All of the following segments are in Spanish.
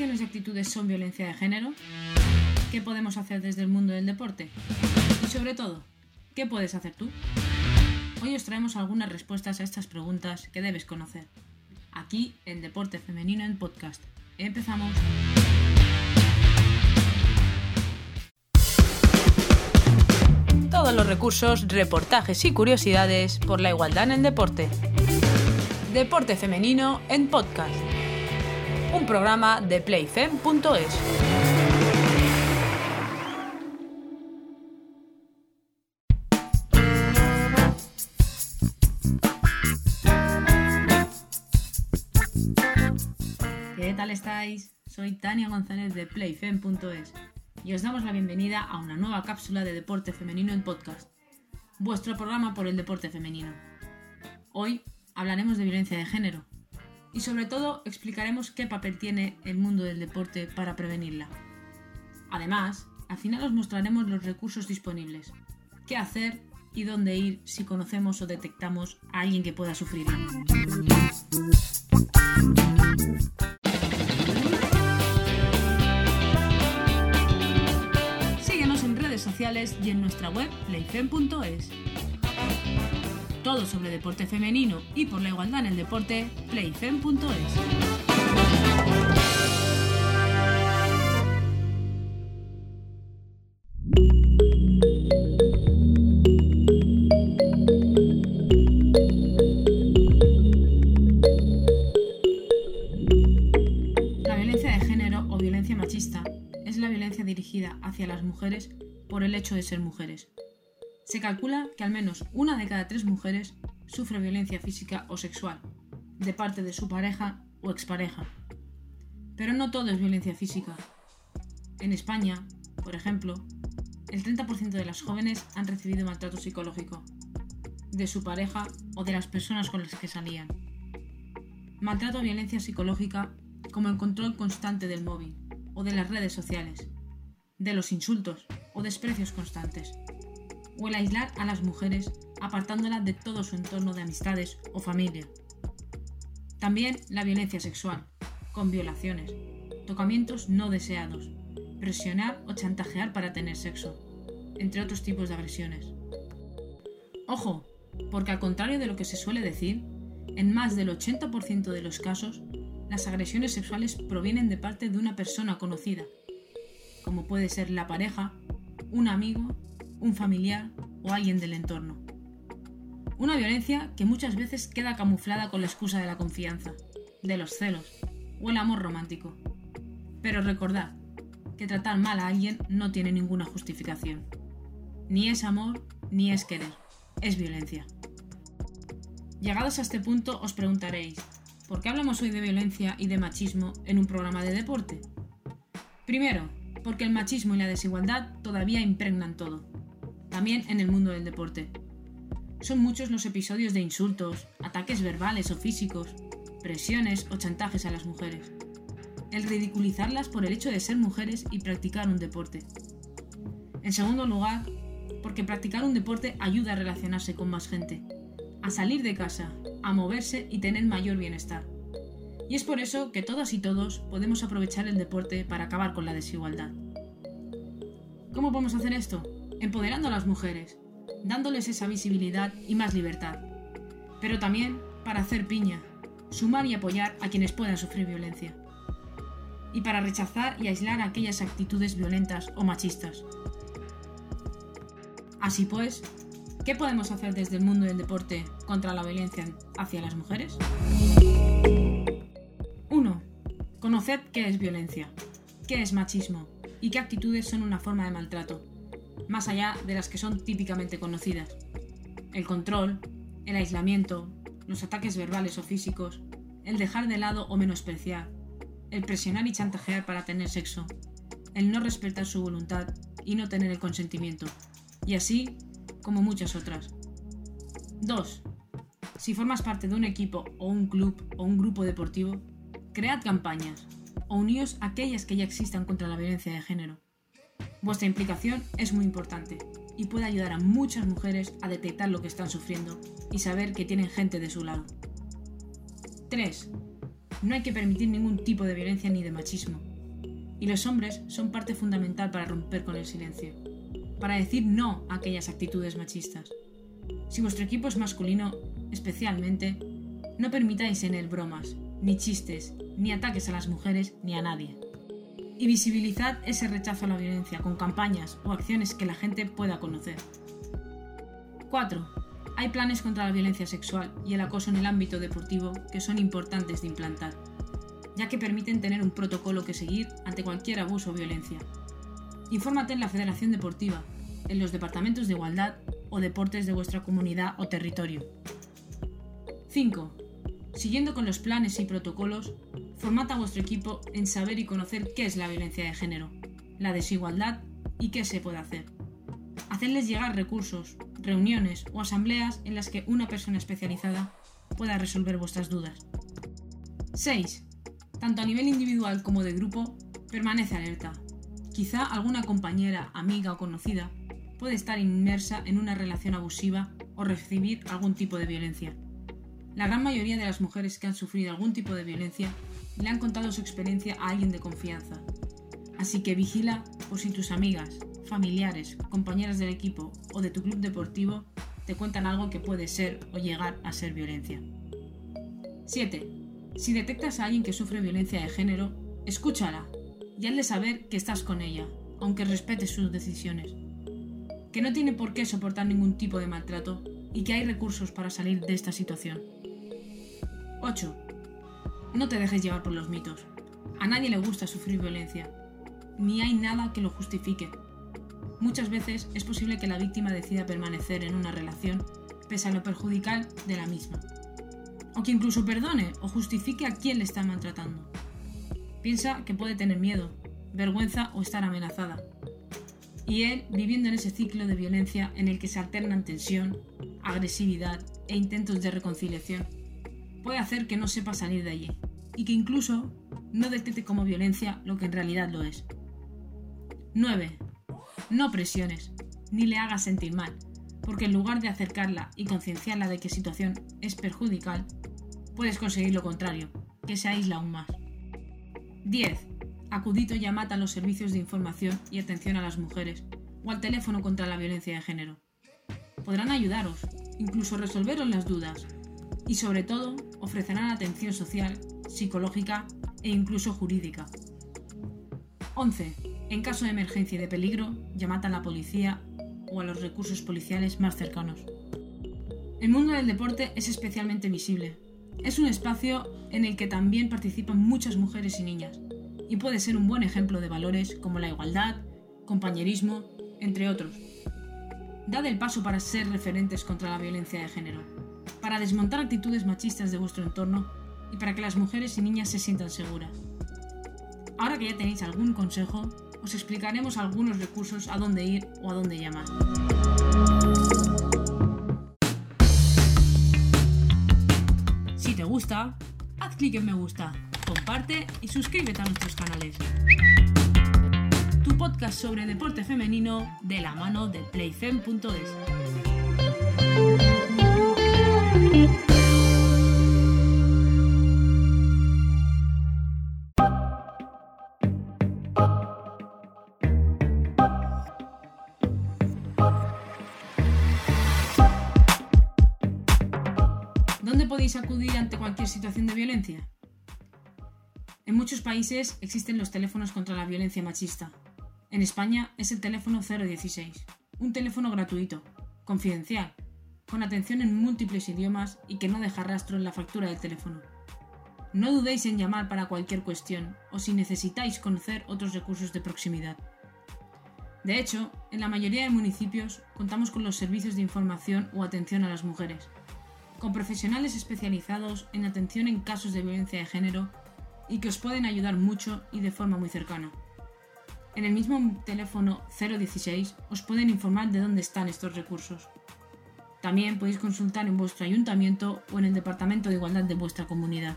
acciones y actitudes son violencia de género? ¿Qué podemos hacer desde el mundo del deporte? Y sobre todo, ¿qué puedes hacer tú? Hoy os traemos algunas respuestas a estas preguntas que debes conocer. Aquí en Deporte Femenino en Podcast. Empezamos. Todos los recursos, reportajes y curiosidades por la igualdad en el deporte. Deporte Femenino en Podcast un programa de playfem.es. ¿Qué tal estáis? Soy Tania González de playfem.es y os damos la bienvenida a una nueva cápsula de deporte femenino en podcast, vuestro programa por el deporte femenino. Hoy hablaremos de violencia de género, y sobre todo explicaremos qué papel tiene el mundo del deporte para prevenirla. Además, al final os mostraremos los recursos disponibles, qué hacer y dónde ir si conocemos o detectamos a alguien que pueda sufrirla. Síguenos en redes sociales y en nuestra web playfem.es todo sobre deporte femenino y por la igualdad en el deporte, playfem.es. La violencia de género o violencia machista es la violencia dirigida hacia las mujeres por el hecho de ser mujeres se calcula que al menos una de cada tres mujeres sufre violencia física o sexual, de parte de su pareja o expareja. Pero no todo es violencia física. En España, por ejemplo, el 30% de las jóvenes han recibido maltrato psicológico, de su pareja o de las personas con las que salían. Maltrato o violencia psicológica como el control constante del móvil o de las redes sociales, de los insultos o desprecios constantes o el aislar a las mujeres apartándolas de todo su entorno de amistades o familia. También la violencia sexual, con violaciones, tocamientos no deseados, presionar o chantajear para tener sexo, entre otros tipos de agresiones. Ojo, porque al contrario de lo que se suele decir, en más del 80% de los casos, las agresiones sexuales provienen de parte de una persona conocida, como puede ser la pareja, un amigo un familiar o alguien del entorno. Una violencia que muchas veces queda camuflada con la excusa de la confianza, de los celos o el amor romántico. Pero recordad que tratar mal a alguien no tiene ninguna justificación. Ni es amor, ni es querer, es violencia. Llegados a este punto os preguntaréis, ¿por qué hablamos hoy de violencia y de machismo en un programa de deporte? Primero, porque el machismo y la desigualdad todavía impregnan todo también en el mundo del deporte. Son muchos los episodios de insultos, ataques verbales o físicos, presiones o chantajes a las mujeres. El ridiculizarlas por el hecho de ser mujeres y practicar un deporte. En segundo lugar, porque practicar un deporte ayuda a relacionarse con más gente, a salir de casa, a moverse y tener mayor bienestar. Y es por eso que todas y todos podemos aprovechar el deporte para acabar con la desigualdad. ¿Cómo podemos hacer esto? Empoderando a las mujeres, dándoles esa visibilidad y más libertad. Pero también para hacer piña, sumar y apoyar a quienes puedan sufrir violencia. Y para rechazar y aislar aquellas actitudes violentas o machistas. Así pues, ¿qué podemos hacer desde el mundo del deporte contra la violencia hacia las mujeres? 1. Conoced qué es violencia, qué es machismo y qué actitudes son una forma de maltrato más allá de las que son típicamente conocidas. El control, el aislamiento, los ataques verbales o físicos, el dejar de lado o menospreciar, el presionar y chantajear para tener sexo, el no respetar su voluntad y no tener el consentimiento, y así como muchas otras. 2. Si formas parte de un equipo o un club o un grupo deportivo, cread campañas o uníos a aquellas que ya existan contra la violencia de género. Vuestra implicación es muy importante y puede ayudar a muchas mujeres a detectar lo que están sufriendo y saber que tienen gente de su lado. 3. No hay que permitir ningún tipo de violencia ni de machismo, y los hombres son parte fundamental para romper con el silencio, para decir no a aquellas actitudes machistas. Si vuestro equipo es masculino, especialmente, no permitáis en él bromas, ni chistes, ni ataques a las mujeres ni a nadie. Y visibilizad ese rechazo a la violencia con campañas o acciones que la gente pueda conocer. 4. Hay planes contra la violencia sexual y el acoso en el ámbito deportivo que son importantes de implantar, ya que permiten tener un protocolo que seguir ante cualquier abuso o violencia. Infórmate en la Federación Deportiva, en los departamentos de igualdad o deportes de vuestra comunidad o territorio. 5. Siguiendo con los planes y protocolos, formata a vuestro equipo en saber y conocer qué es la violencia de género, la desigualdad y qué se puede hacer. Hacerles llegar recursos, reuniones o asambleas en las que una persona especializada pueda resolver vuestras dudas. 6. Tanto a nivel individual como de grupo, permanece alerta. Quizá alguna compañera, amiga o conocida puede estar inmersa en una relación abusiva o recibir algún tipo de violencia. La gran mayoría de las mujeres que han sufrido algún tipo de violencia le han contado su experiencia a alguien de confianza. Así que vigila por si tus amigas, familiares, compañeras del equipo o de tu club deportivo te cuentan algo que puede ser o llegar a ser violencia. 7. Si detectas a alguien que sufre violencia de género, escúchala y hazle saber que estás con ella, aunque respetes sus decisiones. Que no tiene por qué soportar ningún tipo de maltrato y que hay recursos para salir de esta situación. 8. No te dejes llevar por los mitos. A nadie le gusta sufrir violencia, ni hay nada que lo justifique. Muchas veces es posible que la víctima decida permanecer en una relación pese a lo perjudicial de la misma, o que incluso perdone o justifique a quien le está maltratando. Piensa que puede tener miedo, vergüenza o estar amenazada. Y él viviendo en ese ciclo de violencia en el que se alternan tensión, agresividad e intentos de reconciliación, puede hacer que no sepa salir de allí y que incluso no detecte como violencia lo que en realidad lo es. 9. No presiones, ni le hagas sentir mal, porque en lugar de acercarla y concienciarla de que situación es perjudicial, puedes conseguir lo contrario, que se aísla aún más. 10. Acudito llamad a los servicios de información y atención a las mujeres o al teléfono contra la violencia de género. Podrán ayudaros, incluso resolveros las dudas y sobre todo ofrecerán atención social, psicológica e incluso jurídica. 11. En caso de emergencia y de peligro, llamad a la policía o a los recursos policiales más cercanos. El mundo del deporte es especialmente visible. Es un espacio en el que también participan muchas mujeres y niñas, y puede ser un buen ejemplo de valores como la igualdad, compañerismo, entre otros. Dad el paso para ser referentes contra la violencia de género, para desmontar actitudes machistas de vuestro entorno y para que las mujeres y niñas se sientan seguras. Ahora que ya tenéis algún consejo, os explicaremos algunos recursos a dónde ir o a dónde llamar. Si te gusta, haz clic en me gusta comparte y suscríbete a nuestros canales. Tu podcast sobre deporte femenino de la mano de playfem.es. ¿Dónde podéis acudir ante cualquier situación de violencia? En muchos países existen los teléfonos contra la violencia machista. En España es el teléfono 016, un teléfono gratuito, confidencial, con atención en múltiples idiomas y que no deja rastro en la factura del teléfono. No dudéis en llamar para cualquier cuestión o si necesitáis conocer otros recursos de proximidad. De hecho, en la mayoría de municipios contamos con los servicios de información o atención a las mujeres, con profesionales especializados en atención en casos de violencia de género y que os pueden ayudar mucho y de forma muy cercana. En el mismo teléfono 016 os pueden informar de dónde están estos recursos. También podéis consultar en vuestro ayuntamiento o en el Departamento de Igualdad de vuestra comunidad.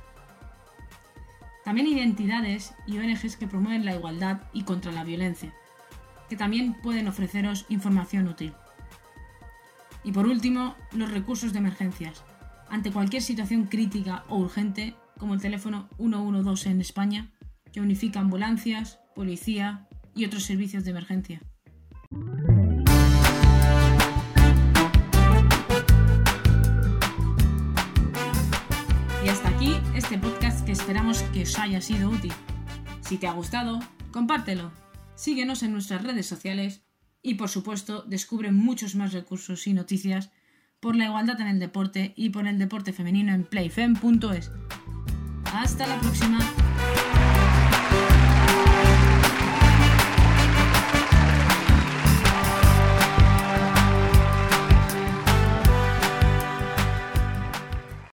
También hay entidades y ONGs que promueven la igualdad y contra la violencia, que también pueden ofreceros información útil. Y por último, los recursos de emergencias. Ante cualquier situación crítica o urgente, como el teléfono 112 en España, que unifica ambulancias, policía y otros servicios de emergencia. Este podcast que esperamos que os haya sido útil. Si te ha gustado, compártelo, síguenos en nuestras redes sociales y por supuesto descubre muchos más recursos y noticias por la igualdad en el deporte y por el deporte femenino en playfem.es. Hasta la próxima.